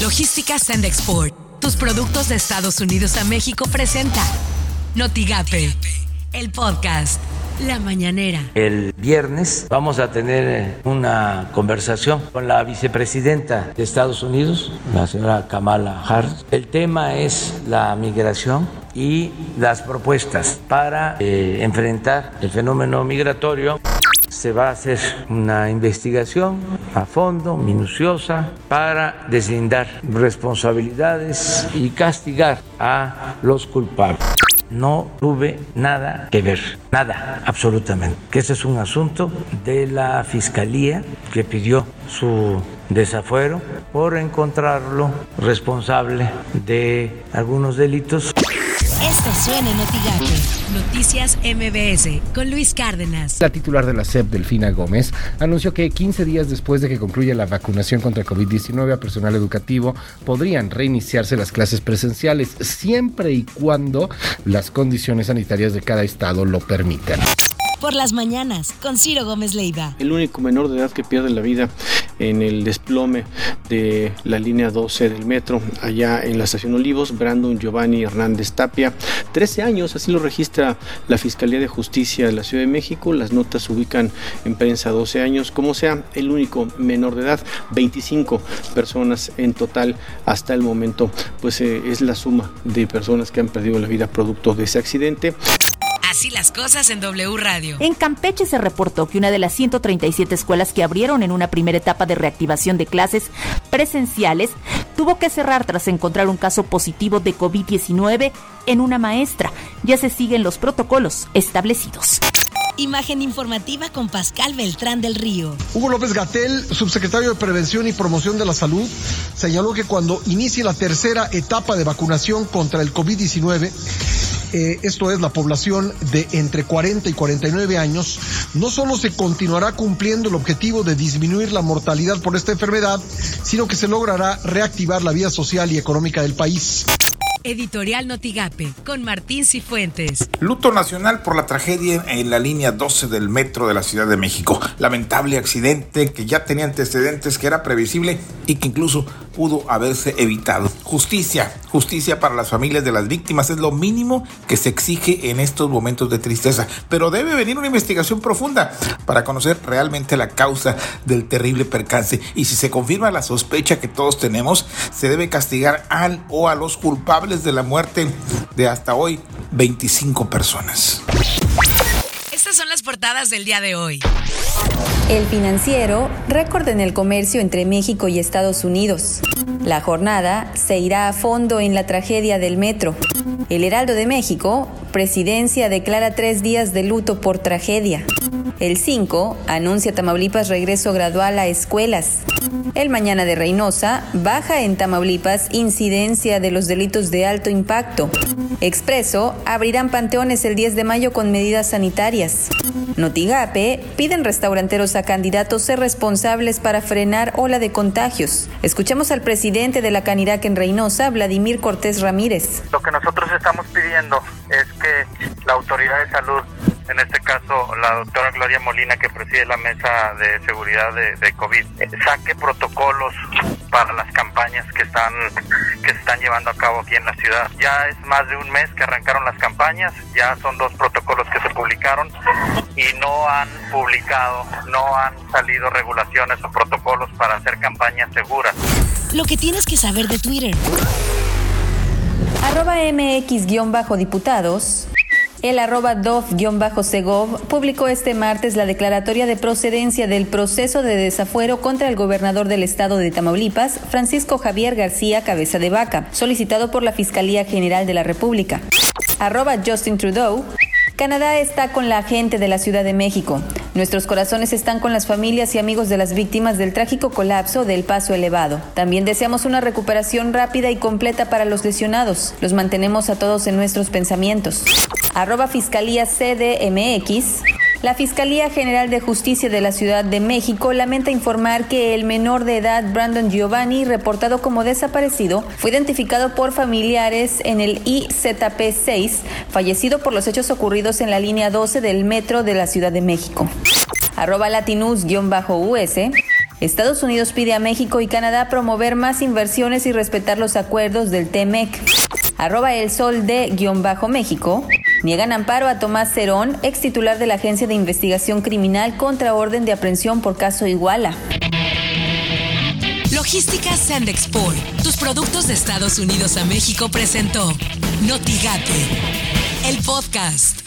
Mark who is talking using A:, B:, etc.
A: Logística Send Export. Tus productos de Estados Unidos a México presenta Notigape, el podcast. La mañanera.
B: El viernes vamos a tener eh, una conversación con la vicepresidenta de Estados Unidos, la señora Kamala Harris. El tema es la migración y las propuestas para eh, enfrentar el fenómeno migratorio. Se va a hacer una investigación a fondo, minuciosa, para deslindar responsabilidades y castigar a los culpables no tuve nada que ver, nada, absolutamente. Que ese es un asunto de la Fiscalía que pidió su desafuero por encontrarlo responsable de algunos delitos.
A: Esto suena en Noticias MBS con Luis Cárdenas.
C: La titular de la SEP, Delfina Gómez, anunció que 15 días después de que concluya la vacunación contra COVID-19 a personal educativo, podrían reiniciarse las clases presenciales siempre y cuando las condiciones sanitarias de cada estado lo permitan
A: por las mañanas con Ciro Gómez Leiva.
D: El único menor de edad que pierde la vida en el desplome de la línea 12 del metro allá en la estación Olivos, Brandon Giovanni Hernández Tapia, 13 años, así lo registra la Fiscalía de Justicia de la Ciudad de México, las notas se ubican en prensa 12 años, como sea, el único menor de edad, 25 personas en total hasta el momento, pues eh, es la suma de personas que han perdido la vida producto de ese accidente.
A: Así las cosas en W Radio.
E: En Campeche se reportó que una de las 137 escuelas que abrieron en una primera etapa de reactivación de clases presenciales tuvo que cerrar tras encontrar un caso positivo de COVID-19 en una maestra. Ya se siguen los protocolos establecidos.
A: Imagen informativa con Pascal Beltrán del Río.
F: Hugo López Gatel, subsecretario de Prevención y Promoción de la Salud, señaló que cuando inicie la tercera etapa de vacunación contra el COVID-19, eh, esto es la población de entre 40 y 49 años, no solo se continuará cumpliendo el objetivo de disminuir la mortalidad por esta enfermedad, sino que se logrará reactivar la vida social y económica del país.
A: Editorial Notigape, con Martín Cifuentes.
G: Luto nacional por la tragedia en la línea 12 del metro de la Ciudad de México. Lamentable accidente que ya tenía antecedentes, que era previsible y que incluso pudo haberse evitado. Justicia, justicia para las familias de las víctimas es lo mínimo que se exige en estos momentos de tristeza. Pero debe venir una investigación profunda para conocer realmente la causa del terrible percance. Y si se confirma la sospecha que todos tenemos, se debe castigar al o a los culpables de la muerte de hasta hoy 25 personas.
A: Estas son las portadas del día de hoy.
H: El financiero, récord en el comercio entre México y Estados Unidos. La jornada se irá a fondo en la tragedia del metro. El Heraldo de México, presidencia declara tres días de luto por tragedia. El 5 anuncia Tamaulipas regreso gradual a escuelas. El mañana de Reynosa baja en Tamaulipas incidencia de los delitos de alto impacto. Expreso abrirán panteones el 10 de mayo con medidas sanitarias. Notigape piden restauranteros a candidatos ser responsables para frenar ola de contagios. Escuchamos al presidente de la Canirac en Reynosa, Vladimir Cortés Ramírez.
I: Lo que nosotros estamos pidiendo es que la autoridad de salud en este caso la doctora Gloria Molina, que preside la mesa de seguridad de, COVID, eh, saque protocolos para las campañas que están que se están llevando a cabo aquí en la ciudad. Ya es más de un mes que arrancaron las campañas, ya son dos protocolos que se publicaron y no han publicado, no han salido regulaciones o protocolos para hacer campañas seguras.
A: Lo que tienes que saber de Twitter.
H: Arroba MX-diputados el arroba dov-segov publicó este martes la declaratoria de procedencia del proceso de desafuero contra el gobernador del estado de Tamaulipas, Francisco Javier García Cabeza de Vaca, solicitado por la Fiscalía General de la República. Arroba Justin Trudeau Canadá está con la gente de la Ciudad de México. Nuestros corazones están con las familias y amigos de las víctimas del trágico colapso del paso elevado. También deseamos una recuperación rápida y completa para los lesionados. Los mantenemos a todos en nuestros pensamientos. Arroba Fiscalía CDMX. La Fiscalía General de Justicia de la Ciudad de México lamenta informar que el menor de edad Brandon Giovanni, reportado como desaparecido, fue identificado por familiares en el IZP-6, fallecido por los hechos ocurridos en la línea 12 del metro de la Ciudad de México. Arroba Latinus-US. Estados Unidos pide a México y Canadá promover más inversiones y respetar los acuerdos del TEMEC. Arroba el sol de guion bajo México. Niegan amparo a Tomás Cerón, ex titular de la Agencia de Investigación Criminal contra orden de aprehensión por caso Iguala.
A: Logística Sandexport, tus productos de Estados Unidos a México presentó Notigate, el podcast.